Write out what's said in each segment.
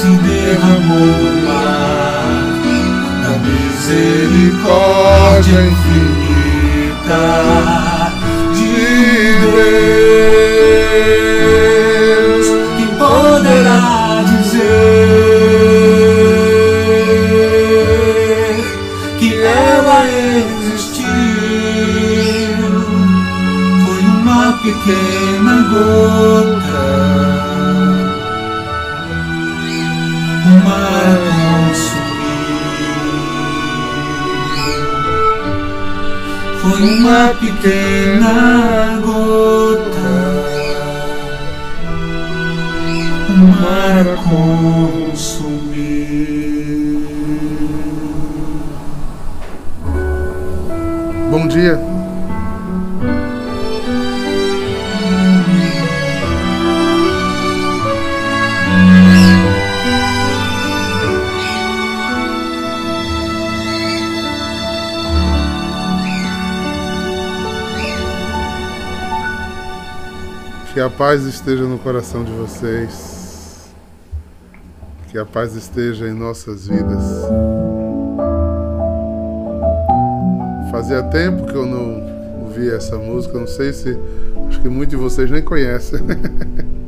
se derramou mar da misericórdia infinita de Deus. Quem poderá dizer que ela existiu? Foi uma pequena gota. Uma pequena gota. O mar. Que a paz esteja no coração de vocês. Que a paz esteja em nossas vidas. Fazia tempo que eu não ouvia essa música, não sei se. Acho que muitos de vocês nem conhecem.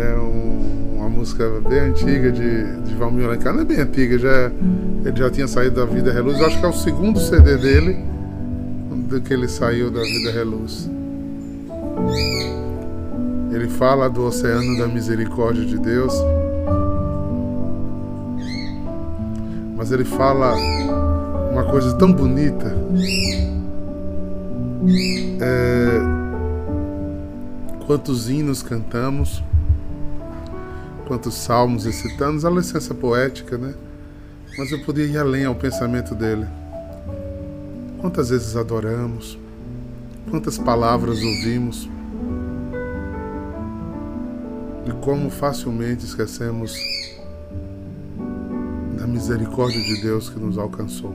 É um- uma música bem antiga de, de Valmir Alencar, não é bem antiga, já, ele já tinha saído da Vida Reluz. Acho que é o segundo CD dele, do que ele saiu da Vida Reluz. Ele fala do oceano da misericórdia de Deus. Mas ele fala uma coisa tão bonita. É, quantos hinos cantamos, quantos salmos recitamos, a licença poética, né? Mas eu podia ir além ao pensamento dele. Quantas vezes adoramos, quantas palavras ouvimos, e como facilmente esquecemos da misericórdia de Deus que nos alcançou.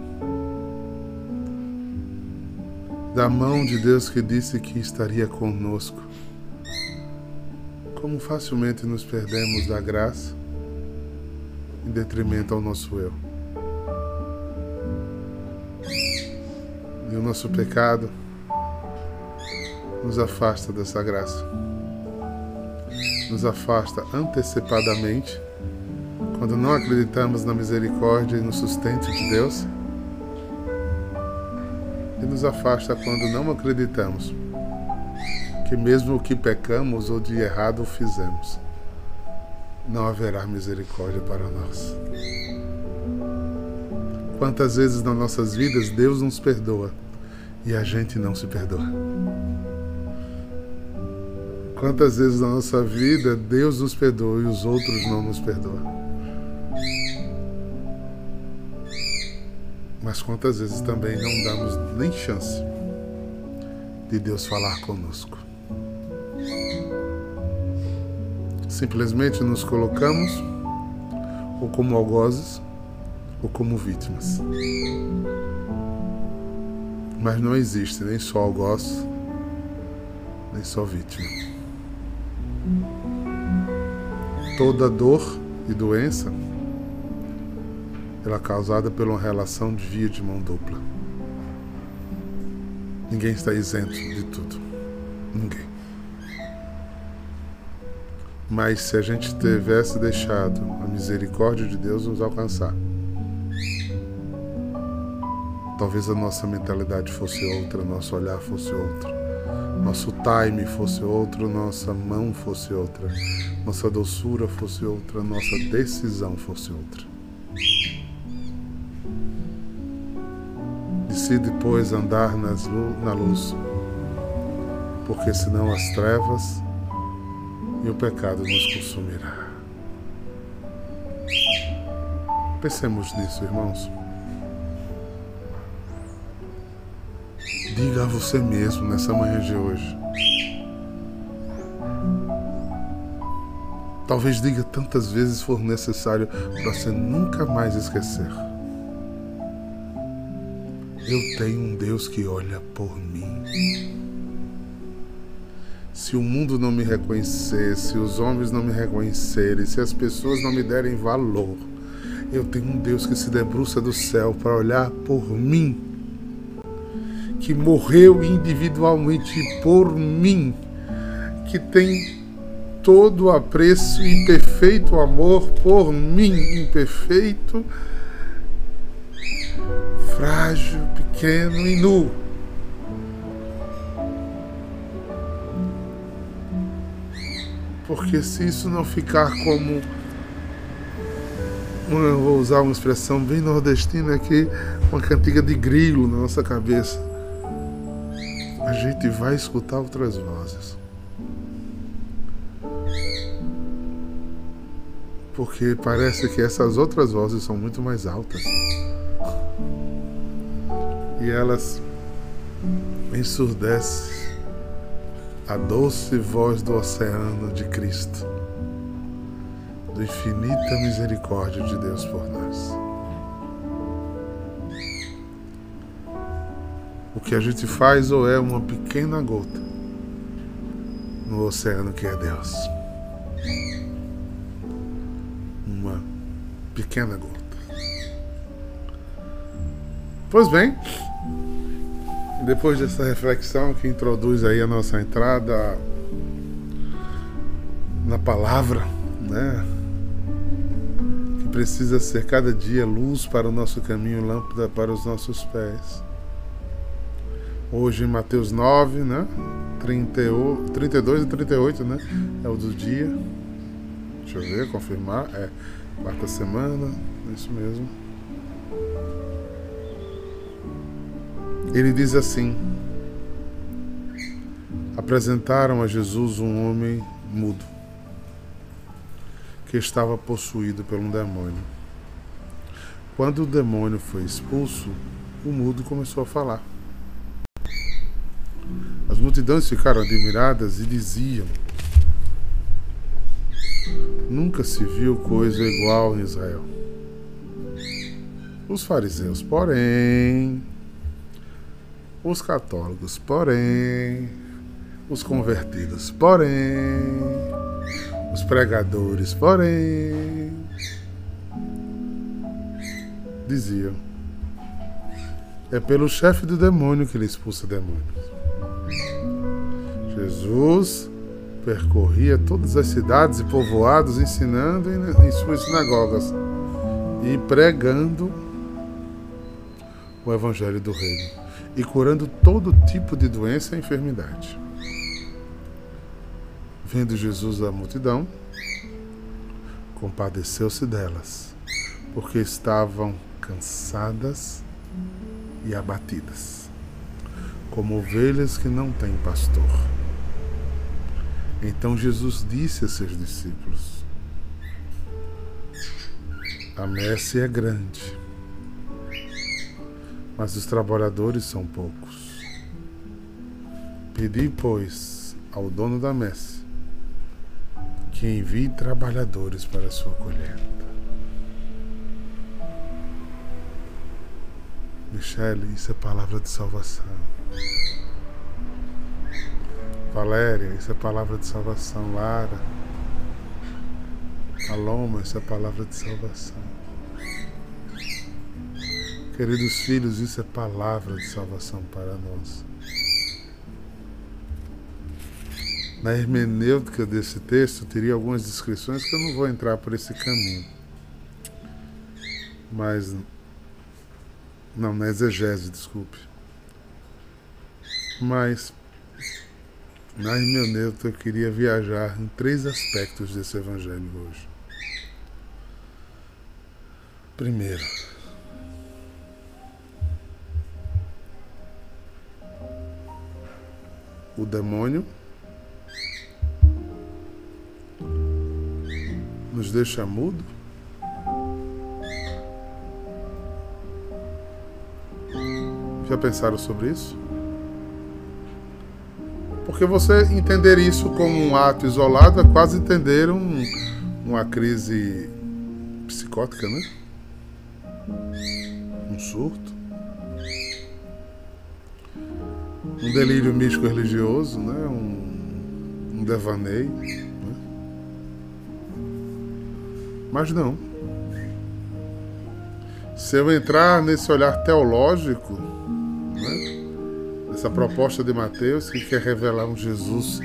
Da mão de Deus que disse que estaria conosco. Como facilmente nos perdemos da graça em detrimento ao nosso eu. E o nosso pecado nos afasta dessa graça. Nos afasta antecipadamente quando não acreditamos na misericórdia e no sustento de Deus, e nos afasta quando não acreditamos que, mesmo o que pecamos ou de errado fizemos, não haverá misericórdia para nós. Quantas vezes nas nossas vidas Deus nos perdoa e a gente não se perdoa? Quantas vezes na nossa vida Deus nos perdoa e os outros não nos perdoam? Mas quantas vezes também não damos nem chance de Deus falar conosco? Simplesmente nos colocamos ou como algozes ou como vítimas. Mas não existe nem só algoz, nem só vítima. Toda dor e doença ela é causada por uma relação de via de mão dupla. Ninguém está isento de tudo. Ninguém. Mas se a gente tivesse deixado a misericórdia de Deus nos alcançar, talvez a nossa mentalidade fosse outra, nosso olhar fosse outro, nosso time fosse outro, nossa mão fosse outra, nossa doçura fosse outra, nossa decisão fosse outra. Decide, pois, andar nas na luz, porque senão as trevas e o pecado nos consumirá. Pensemos nisso, irmãos. Diga a você mesmo nessa manhã de hoje. Talvez diga tantas vezes for necessário para você nunca mais esquecer. Eu tenho um Deus que olha por mim. Se o mundo não me reconhecer, se os homens não me reconhecerem, se as pessoas não me derem valor, eu tenho um Deus que se debruça do céu para olhar por mim, que morreu individualmente por mim, que tem todo apreço e perfeito amor por mim, imperfeito, frágil, pequeno e nu. Porque se isso não ficar como eu vou usar uma expressão bem nordestina aqui, uma cantiga de grilo na nossa cabeça. A gente vai escutar outras vozes. Porque parece que essas outras vozes são muito mais altas. E elas ensurdecem a doce voz do oceano de Cristo da infinita misericórdia de Deus por nós. O que a gente faz ou é uma pequena gota no oceano que é Deus. Gota. Pois bem, depois dessa reflexão que introduz aí a nossa entrada na palavra, né? precisa ser cada dia luz para o nosso caminho, lâmpada para os nossos pés. Hoje em Mateus 9, né? 30, 32 e 38, né? É o do dia. Deixa eu ver, confirmar. É quarta semana, é isso mesmo. Ele diz assim: Apresentaram a Jesus um homem mudo que estava possuído por um demônio. Quando o demônio foi expulso, o mudo começou a falar. As multidões ficaram admiradas e diziam: Nunca se viu coisa igual em Israel. Os fariseus, porém, os católicos, porém, os convertidos, porém, os pregadores, porém, diziam: é pelo chefe do demônio que ele expulsa demônios. Jesus percorria todas as cidades e povoados, ensinando em suas sinagogas e pregando o evangelho do reino e curando todo tipo de doença e enfermidade. Vendo Jesus a multidão, compadeceu-se delas, porque estavam cansadas e abatidas, como ovelhas que não têm pastor. Então Jesus disse a seus discípulos: A messe é grande, mas os trabalhadores são poucos. Pedi, pois, ao dono da messe que envie trabalhadores para a sua colheita. Michele, isso é palavra de salvação. Valéria, isso é palavra de salvação. Lara, Aloma, isso é palavra de salvação. Queridos filhos, isso é palavra de salvação para nós. na hermenêutica desse texto teria algumas descrições que eu não vou entrar por esse caminho. Mas. Não, na exegese, desculpe. Mas. Na hermenêutica eu queria viajar em três aspectos desse evangelho hoje. Primeiro, o demônio nos deixa mudo? Já pensaram sobre isso? Porque você entender isso como um ato isolado é quase entender um, uma crise psicótica, né? Um surto. Um delírio místico religioso, né? Um um devaneio. Né? Mas não. Se eu entrar nesse olhar teológico? Essa proposta de Mateus, que quer revelar um Jesus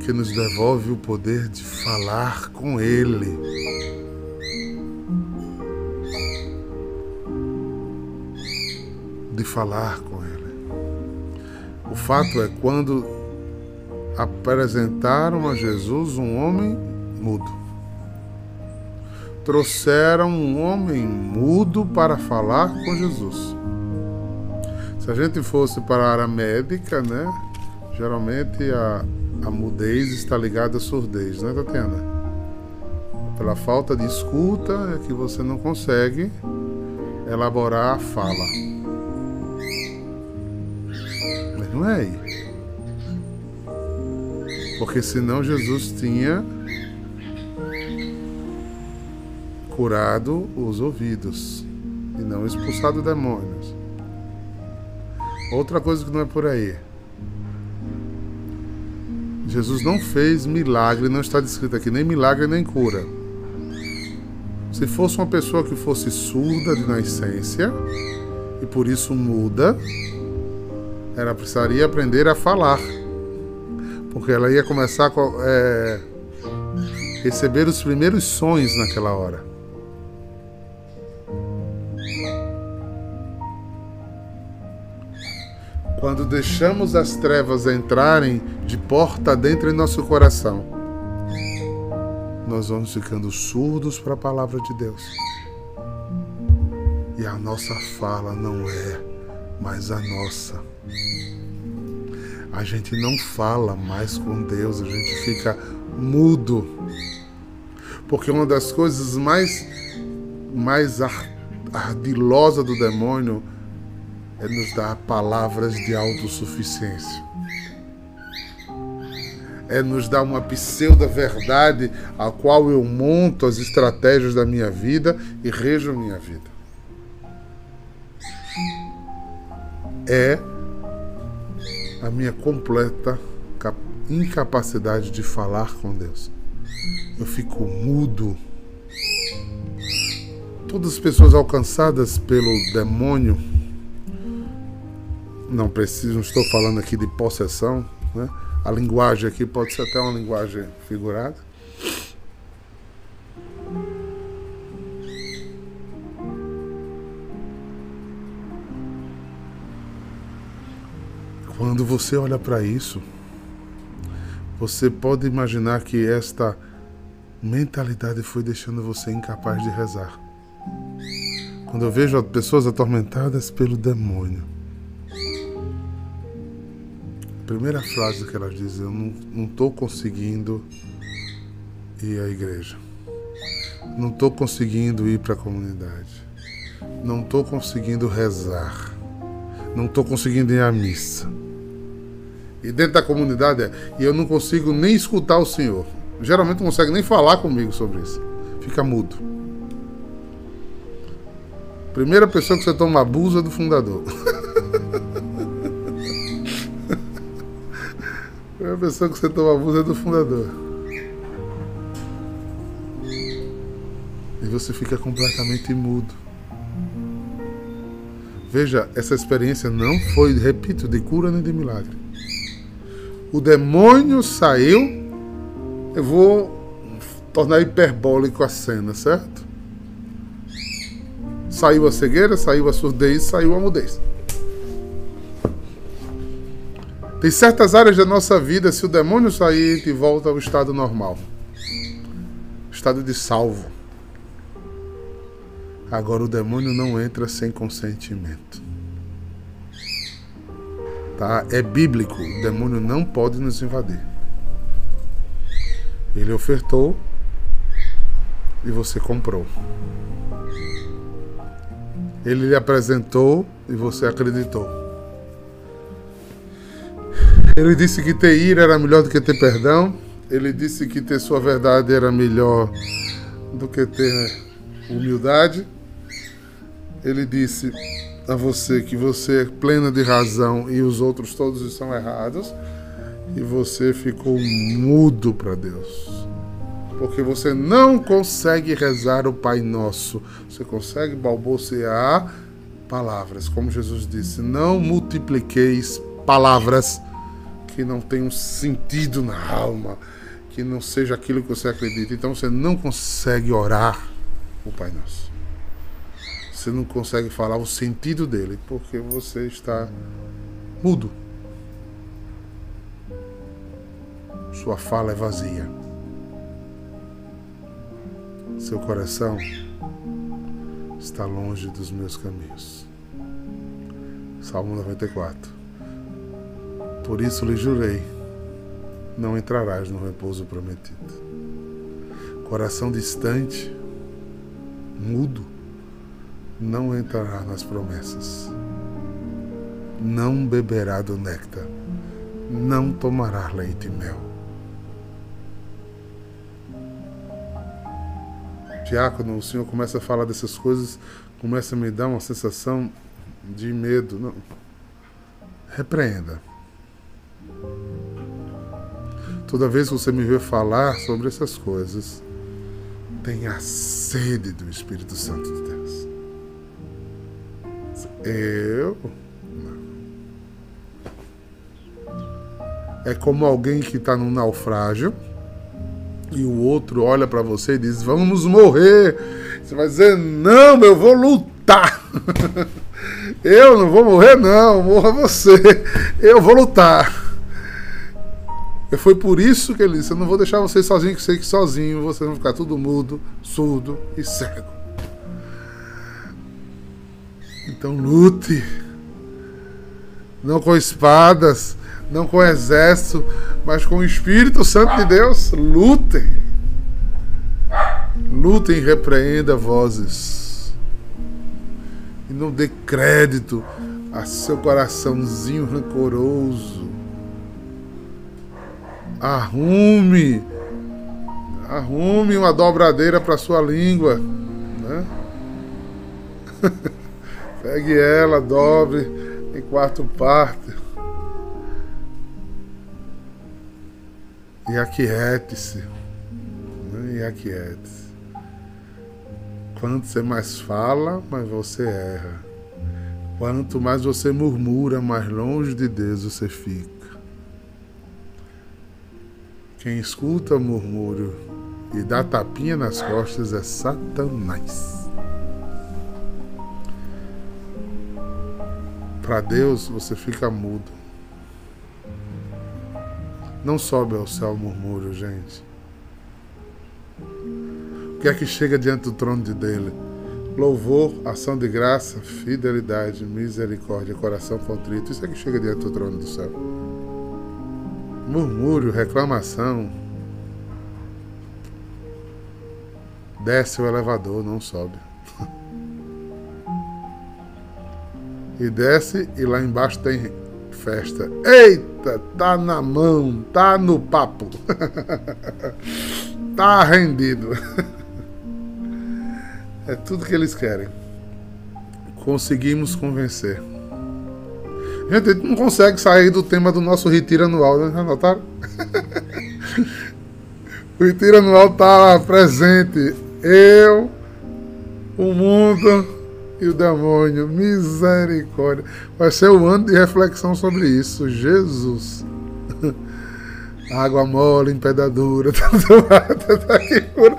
que nos devolve o poder de falar com Ele. De falar com Ele. O fato é quando apresentaram a Jesus um homem mudo. Trouxeram um homem mudo para falar com Jesus. Se a gente fosse para a área médica, né? Geralmente a, a mudez está ligada à surdez, né, Tatiana? Pela falta de escuta é que você não consegue elaborar a fala. Mas não é aí. Porque senão Jesus tinha curado os ouvidos e não expulsado demônios. Outra coisa que não é por aí. Jesus não fez milagre, não está descrito aqui nem milagre nem cura. Se fosse uma pessoa que fosse surda de nascença e por isso muda, ela precisaria aprender a falar porque ela ia começar a é, receber os primeiros sonhos naquela hora. Quando deixamos as trevas entrarem de porta dentro em nosso coração, nós vamos ficando surdos para a palavra de Deus. E a nossa fala não é mais a nossa a gente não fala mais com Deus, a gente fica mudo. Porque uma das coisas mais mais ardilosa do demônio é nos dar palavras de autossuficiência. É nos dar uma pseudo-verdade a qual eu monto as estratégias da minha vida e rejo minha vida. É a minha completa incapacidade de falar com Deus. Eu fico mudo. Todas as pessoas alcançadas pelo demônio, não preciso, não estou falando aqui de possessão, né? A linguagem aqui pode ser até uma linguagem figurada. Quando você olha para isso, você pode imaginar que esta mentalidade foi deixando você incapaz de rezar. Quando eu vejo pessoas atormentadas pelo demônio, primeira frase que elas dizem: Eu não estou conseguindo ir à igreja, não estou conseguindo ir para a comunidade, não estou conseguindo rezar, não estou conseguindo ir à missa. E dentro da comunidade é, e eu não consigo nem escutar o Senhor. Geralmente não consegue nem falar comigo sobre isso. Fica mudo. Primeira pessoa que você toma abuso é do fundador. Primeira pessoa que você toma abuso é do fundador. E você fica completamente mudo. Veja, essa experiência não foi, repito, de cura nem de milagre o demônio saiu. Eu vou tornar hiperbólico a cena, certo? Saiu a cegueira, saiu a surdez, saiu a mudez. Tem certas áreas da nossa vida, se o demônio sair, a gente volta ao estado normal estado de salvo. Agora o demônio não entra sem consentimento. Tá? É bíblico, o demônio não pode nos invadir. Ele ofertou e você comprou. Ele lhe apresentou e você acreditou. Ele disse que ter ira era melhor do que ter perdão. Ele disse que ter sua verdade era melhor do que ter humildade. Ele disse a você que você é plena de razão e os outros todos estão errados. e você ficou mudo para Deus. Porque você não consegue rezar o Pai Nosso. Você consegue balbuciar palavras, como Jesus disse: Não multipliqueis palavras que não tenham sentido na alma, que não seja aquilo que você acredita. Então você não consegue orar o Pai Nosso. Você não consegue falar o sentido dele, porque você está mudo. Sua fala é vazia. Seu coração está longe dos meus caminhos. Salmo 94. Por isso lhe jurei: não entrarás no repouso prometido. Coração distante, mudo, não entrará nas promessas. Não beberá do néctar, não tomará leite e mel. Diácono, o senhor começa a falar dessas coisas, começa a me dar uma sensação de medo. Não. Repreenda. Toda vez que você me vê falar sobre essas coisas, tenha sede do Espírito Santo de Deus. Eu. É como alguém que está num naufrágio e o outro olha para você e diz: Vamos morrer. Você vai dizer: Não, eu vou lutar. eu não vou morrer, não. Morra você. Eu vou lutar. Foi por isso que ele disse: Eu não vou deixar vocês sozinhos, que sei que sozinho vocês vão ficar tudo mudo, surdo e cego. Então lute. Não com espadas, não com exército, mas com o Espírito Santo de Deus. Lutem. Lutem e repreenda vozes. E não dê crédito a seu coraçãozinho rancoroso Arrume. Arrume uma dobradeira para sua língua. Né? Pegue ela, dobre em quatro partes. E aquiete-se. Né? E aquiete-se. Quanto você mais fala, mais você erra. Quanto mais você murmura, mais longe de Deus você fica. Quem escuta murmúrio e dá tapinha nas costas é Satanás. Para Deus você fica mudo. Não sobe ao céu murmúrio, gente. O que é que chega diante do trono de dele? Louvor, ação de graça, fidelidade, misericórdia, coração contrito. Isso é que chega diante do trono do céu murmúrio, reclamação. Desce o elevador, não sobe. e desce e lá embaixo tem festa. Eita, tá na mão, tá no papo. tá rendido. é tudo que eles querem. Conseguimos convencer. Gente, a gente não consegue sair do tema do nosso retiro anual, né? Já o retiro anual está presente. Eu, o mundo e o demônio. Misericórdia. Vai ser o ano de reflexão sobre isso. Jesus. Água mole, empedadura, tá aqui por...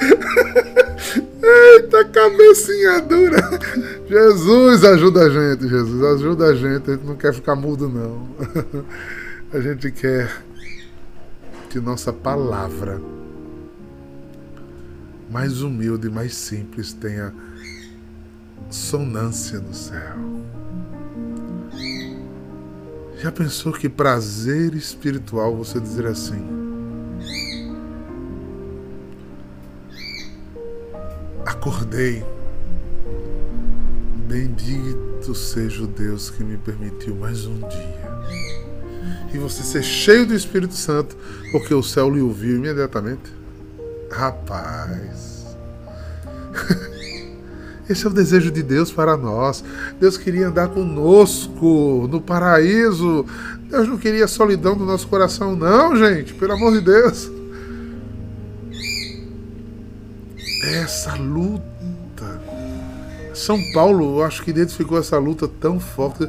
Eita, cabecinha dura. Jesus ajuda a gente, Jesus ajuda a gente. A gente não quer ficar mudo, não. A gente quer que nossa palavra mais humilde, mais simples tenha sonância no céu. Já pensou que prazer espiritual você dizer assim? Acordei. Bendito seja o Deus que me permitiu mais um dia. E você ser cheio do Espírito Santo, porque o céu lhe ouviu imediatamente. Rapaz. Esse é o desejo de Deus para nós. Deus queria andar conosco no paraíso. Deus não queria a solidão do nosso coração, não, gente. Pelo amor de Deus. Essa luta. São Paulo, eu acho que identificou essa luta tão forte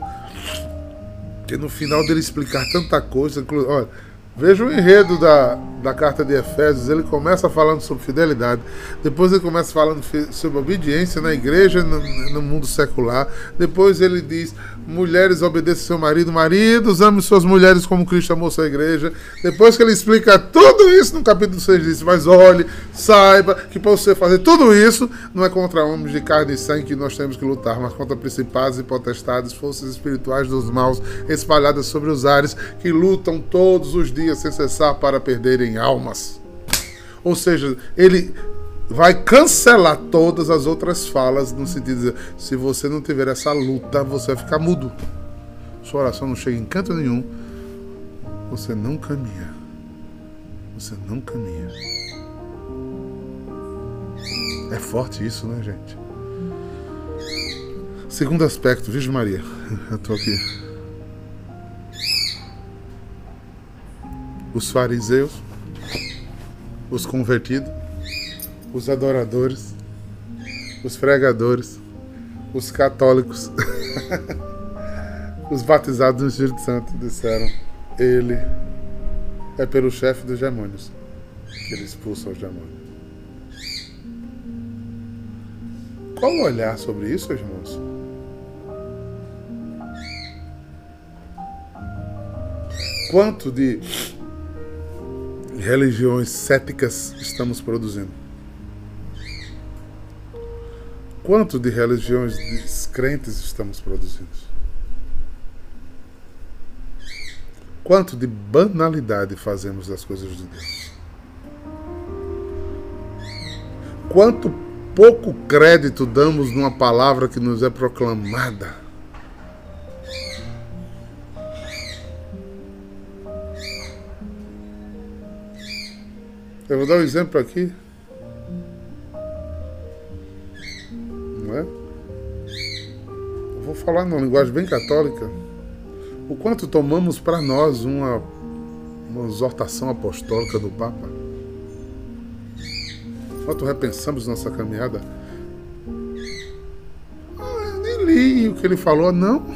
que no final dele explicar tanta coisa, olha, Veja o enredo da, da carta de Efésios. Ele começa falando sobre fidelidade, depois ele começa falando sobre obediência na igreja, no, no mundo secular. Depois ele diz: mulheres obedeçam seu marido, maridos amem suas mulheres como Cristo amou sua igreja. Depois que ele explica tudo isso no capítulo 6, diz: Mas olhe, saiba que para você fazer tudo isso, não é contra homens de carne e sangue que nós temos que lutar, mas contra principados e potestades, forças espirituais dos maus espalhadas sobre os ares que lutam todos os dias sem cessar para perderem almas. Ou seja, ele vai cancelar todas as outras falas no sentido de dizer, se você não tiver essa luta, você vai ficar mudo. Sua oração não chega em canto nenhum. Você não caminha. Você não caminha. É forte isso, né, gente? Segundo aspecto, Virgem Maria. Eu tô aqui. os fariseus, os convertidos, os adoradores, os pregadores, os católicos, os batizados no Espírito Santo disseram: Ele é pelo chefe dos demônios que ele expulsa os demônios. Qual o olhar sobre isso, irmãos? Quanto de religiões céticas estamos produzindo? Quanto de religiões descrentes estamos produzindo? Quanto de banalidade fazemos das coisas de Deus? Quanto pouco crédito damos numa palavra que nos é proclamada? Eu vou dar um exemplo aqui. Falar numa linguagem bem católica. O quanto tomamos para nós uma, uma exortação apostólica do Papa. Quanto repensamos nossa caminhada. Ah, nem li o que ele falou, não.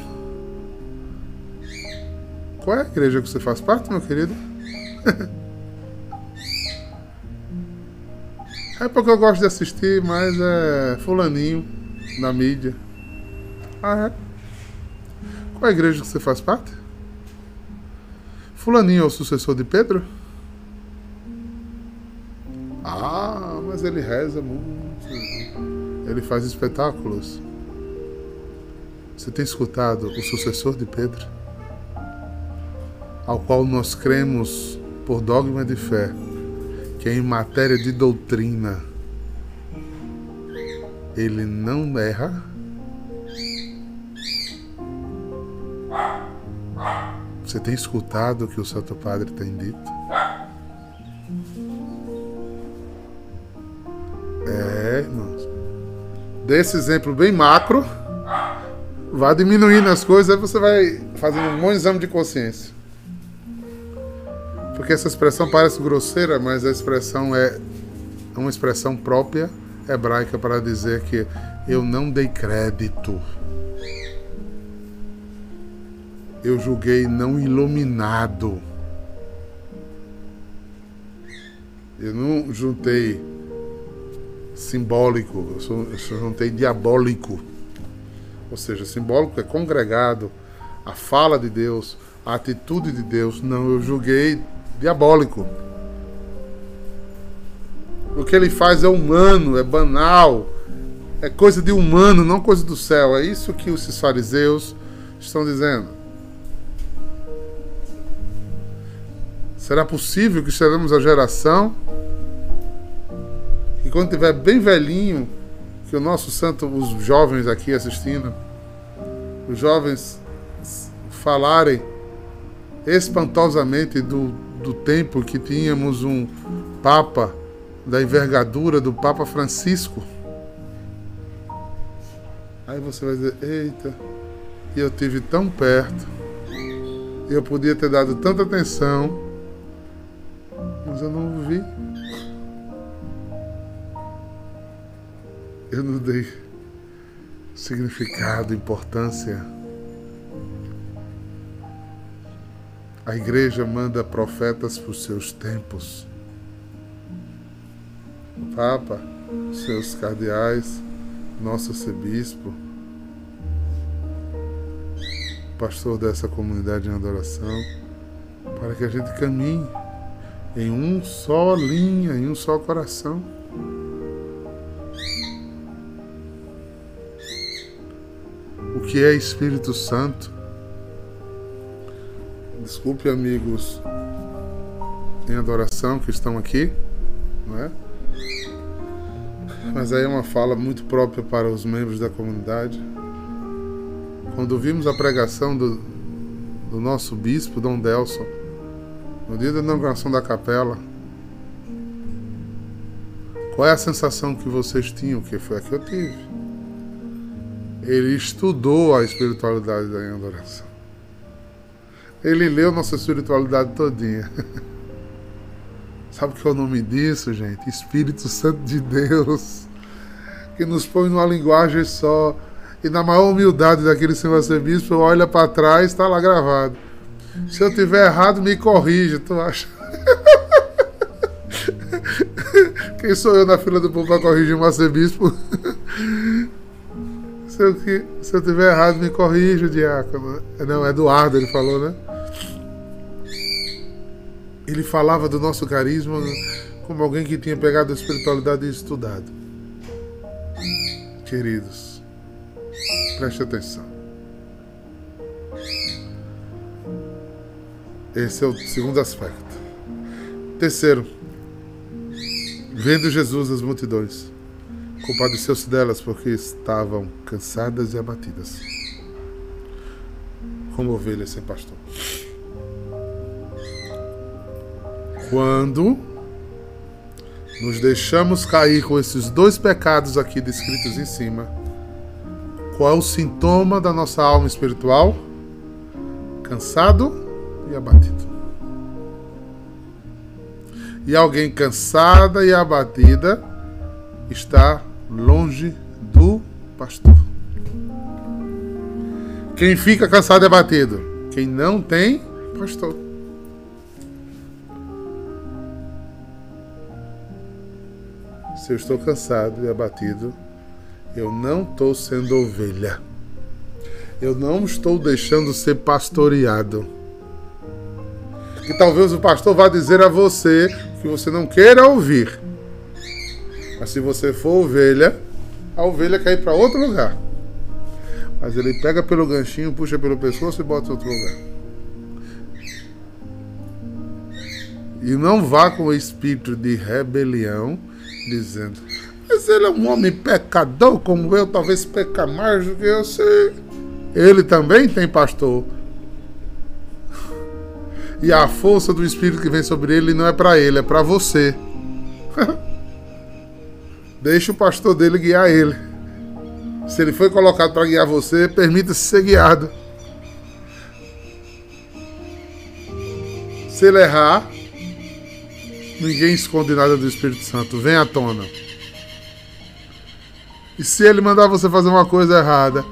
Qual é a igreja que você faz parte, meu querido? É porque eu gosto de assistir, mas é fulaninho na mídia. Ah, é? Qual a igreja que você faz parte? Fulaninho é o sucessor de Pedro? Ah, mas ele reza muito. Ele faz espetáculos. Você tem escutado o sucessor de Pedro? Ao qual nós cremos por dogma de fé que em matéria de doutrina ele não erra. Você tem escutado o que o Santo Padre tem dito? É, irmãos. Desse exemplo bem macro, vá diminuindo as coisas, aí você vai fazendo um bom exame de consciência. Porque essa expressão parece grosseira, mas a expressão é uma expressão própria hebraica para dizer que eu não dei crédito. Eu julguei não iluminado. Eu não juntei simbólico, eu juntei diabólico. Ou seja, simbólico é congregado, a fala de Deus, a atitude de Deus. Não, eu julguei diabólico. O que ele faz é humano, é banal, é coisa de humano, não coisa do céu. É isso que os fariseus estão dizendo. Será possível que seremos a geração que quando tiver bem velhinho, que o nosso santo, os jovens aqui assistindo, os jovens falarem espantosamente do do tempo que tínhamos um Papa da envergadura do Papa Francisco. Aí você vai dizer: Eita, eu tive tão perto, eu podia ter dado tanta atenção, mas eu não vi. Eu não dei significado, importância. A igreja manda profetas para os seus tempos. O Papa, seus cardeais, nosso arcebispo, pastor dessa comunidade em adoração, para que a gente caminhe em um só linha, em um só coração. O que é Espírito Santo? Desculpe, amigos em adoração que estão aqui, não é? Mas aí é uma fala muito própria para os membros da comunidade. Quando vimos a pregação do, do nosso bispo, Dom Delson, no dia da inauguração da capela, qual é a sensação que vocês tinham? Que foi a que eu tive. Ele estudou a espiritualidade da adoração. Ele leu nossa espiritualidade todinha. Sabe o que é o nome disso, gente? Espírito Santo de Deus, que nos põe numa linguagem só. E na maior humildade daquele senhor arcebispo, olha para trás, está lá gravado. Se eu tiver errado, me corrija, tu acha? Quem sou eu na fila do povo para corrigir um arcebispo? se, eu, se eu tiver errado, me corrija, diácono. Não, Eduardo, ele falou, né? Ele falava do nosso carisma como alguém que tinha pegado a espiritualidade e estudado. Queridos, preste atenção. Esse é o segundo aspecto. Terceiro, vendo Jesus as multidões, compadeceu-se delas porque estavam cansadas e abatidas, como ovelhas sem pastor. Quando nos deixamos cair com esses dois pecados aqui descritos em cima, qual é o sintoma da nossa alma espiritual? Cansado e abatido. E alguém cansada e abatida está longe do pastor. Quem fica cansado e abatido? Quem não tem pastor. se eu estou cansado e abatido, eu não estou sendo ovelha. Eu não estou deixando ser pastoreado. E talvez o pastor vá dizer a você que você não queira ouvir. Mas se você for ovelha, a ovelha ir para outro lugar. Mas ele pega pelo ganchinho, puxa pelo pescoço e bota em outro lugar. E não vá com o espírito de rebelião dizendo: Mas ele é um homem pecador como eu, talvez peca mais do que eu sei. Ele também tem pastor. E a força do Espírito que vem sobre ele não é para ele, é para você. Deixa o pastor dele guiar ele. Se ele foi colocado para guiar você, permita-se ser guiado. Se ele errar, Ninguém esconde nada do Espírito Santo. Vem à tona. E se ele mandar você fazer uma coisa errada,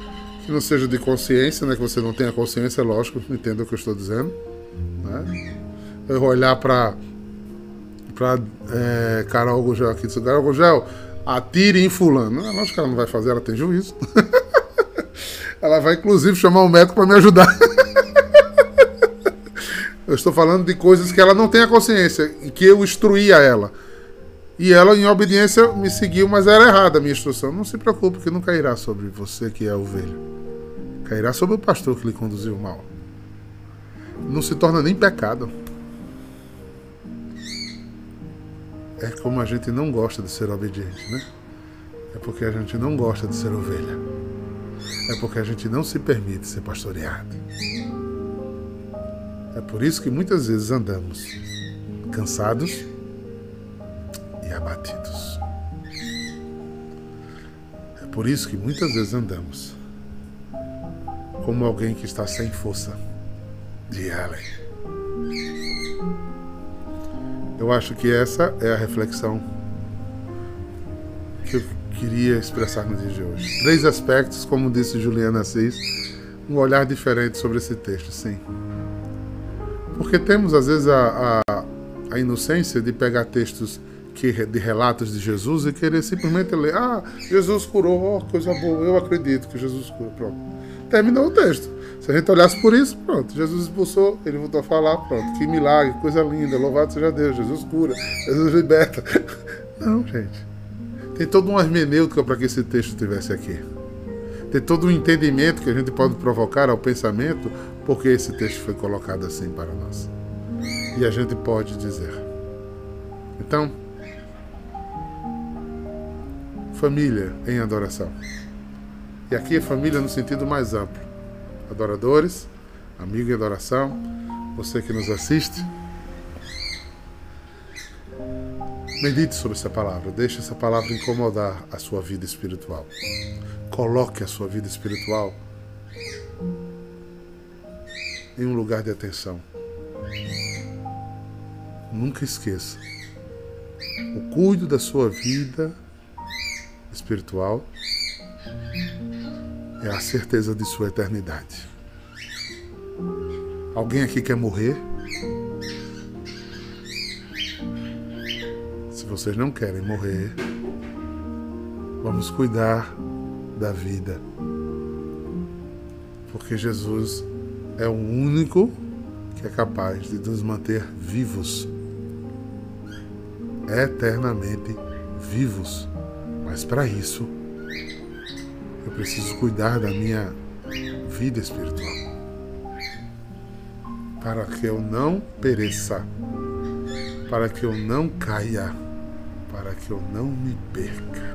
que não seja de consciência, né? Que você não tenha consciência, lógico, entenda o que eu estou dizendo. Né? Eu vou olhar para para é, Carol Gugel aqui. Carol Gugel, atire em fulano. Não, lógico que ela não vai fazer, ela tem juízo. ela vai, inclusive, chamar um médico para me ajudar. Eu estou falando de coisas que ela não tem a consciência e que eu instruía ela. E ela, em obediência, me seguiu, mas era errada a minha instrução. Não se preocupe, que não cairá sobre você que é a ovelha. Cairá sobre o pastor que lhe conduziu mal. Não se torna nem pecado. É como a gente não gosta de ser obediente, né? É porque a gente não gosta de ser ovelha. É porque a gente não se permite ser pastoreado. É por isso que muitas vezes andamos cansados e abatidos. É por isso que muitas vezes andamos como alguém que está sem força de Ellen. Eu acho que essa é a reflexão que eu queria expressar no dia de hoje. Três aspectos, como disse Juliana Assis, um olhar diferente sobre esse texto, sim. Porque temos, às vezes, a, a, a inocência de pegar textos que, de relatos de Jesus e querer simplesmente ler: Ah, Jesus curou, oh, coisa boa, eu acredito que Jesus curou. Pronto. Terminou o texto. Se a gente olhasse por isso, pronto. Jesus expulsou, ele voltou a falar, pronto. Que milagre, coisa linda, louvado seja Deus. Jesus cura, Jesus liberta. Não, gente. Tem toda uma hermenêutica para que esse texto estivesse aqui. Tem todo um entendimento que a gente pode provocar ao pensamento porque esse texto foi colocado assim para nós. E a gente pode dizer. Então, família em adoração. E aqui é família no sentido mais amplo. Adoradores, amigo em adoração, você que nos assiste. Medite sobre essa palavra, deixe essa palavra incomodar a sua vida espiritual. Coloque a sua vida espiritual em um lugar de atenção. Nunca esqueça. O cuido da sua vida espiritual é a certeza de sua eternidade. Alguém aqui quer morrer? vocês não querem morrer, vamos cuidar da vida. Porque Jesus é o único que é capaz de nos manter vivos, eternamente vivos. Mas para isso, preciso cuidar da minha vida espiritual. Para que eu não pereça, para que eu não caia para que eu não me perca.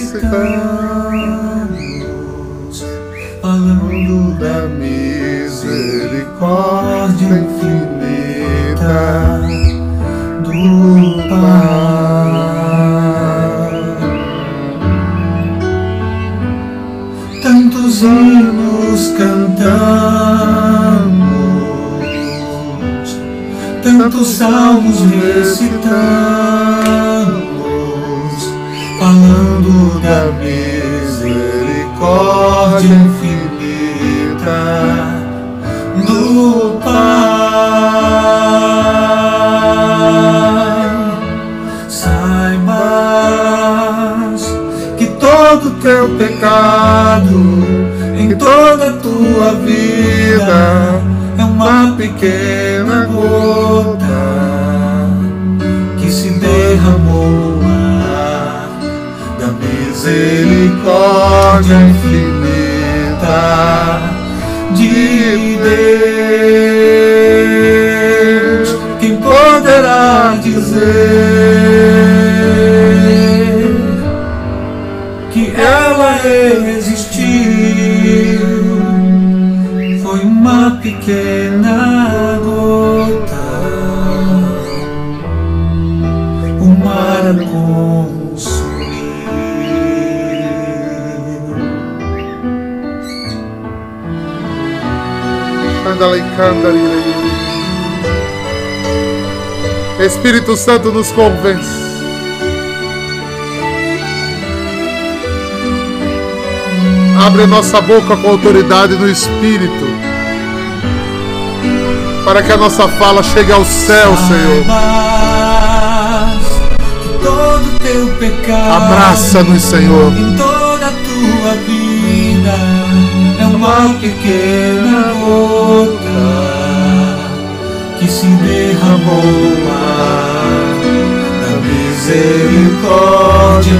Recitamos falando da misericórdia infinita do Pai. Tantos hinos cantamos, tantos salmos recitamos, da misericórdia infinita do Pai. Saibas que todo teu pecado em toda tua vida é uma pequena misericórdia infinita de Deus. Quem poderá dizer que ela existiu? Foi uma pequena Espírito Santo nos convence. Abre a nossa boca com autoridade no Espírito, para que a nossa fala chegue ao céu, Senhor. Abraça-nos, Senhor. Em toda a tua vida uma pequena gota que se derramou na misericórdia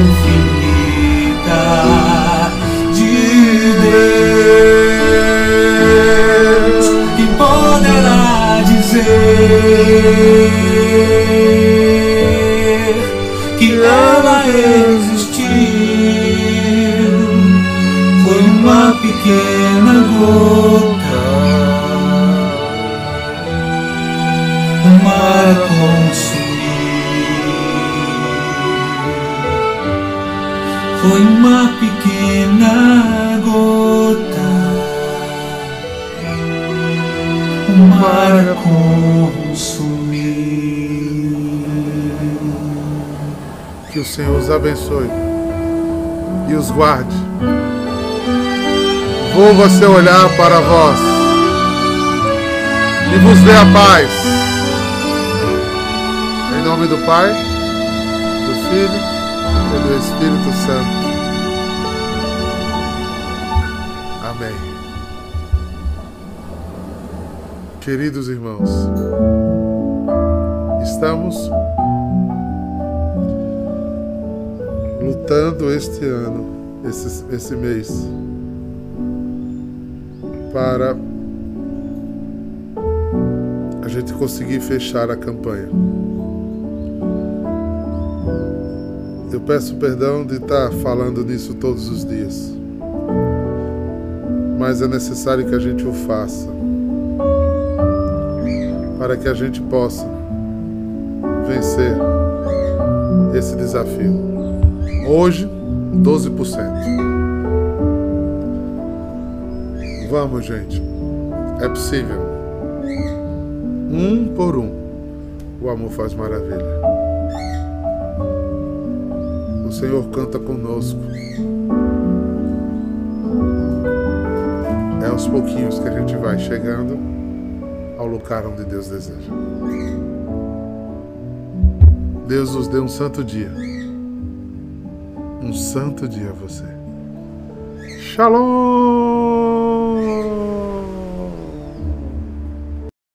abençoe e os guarde. Volva seu olhar para vós e vos dê a paz. Em nome do Pai, do Filho e do Espírito Santo. Amém. Queridos irmãos, estamos lutando este ano, esse, esse mês, para a gente conseguir fechar a campanha. Eu peço perdão de estar falando nisso todos os dias, mas é necessário que a gente o faça para que a gente possa vencer esse desafio. Hoje, 12%. Vamos, gente. É possível. Um por um, o amor faz maravilha. O Senhor canta conosco. É aos pouquinhos que a gente vai chegando ao lugar onde Deus deseja. Deus nos dê um santo dia santo dia a você. Shalom!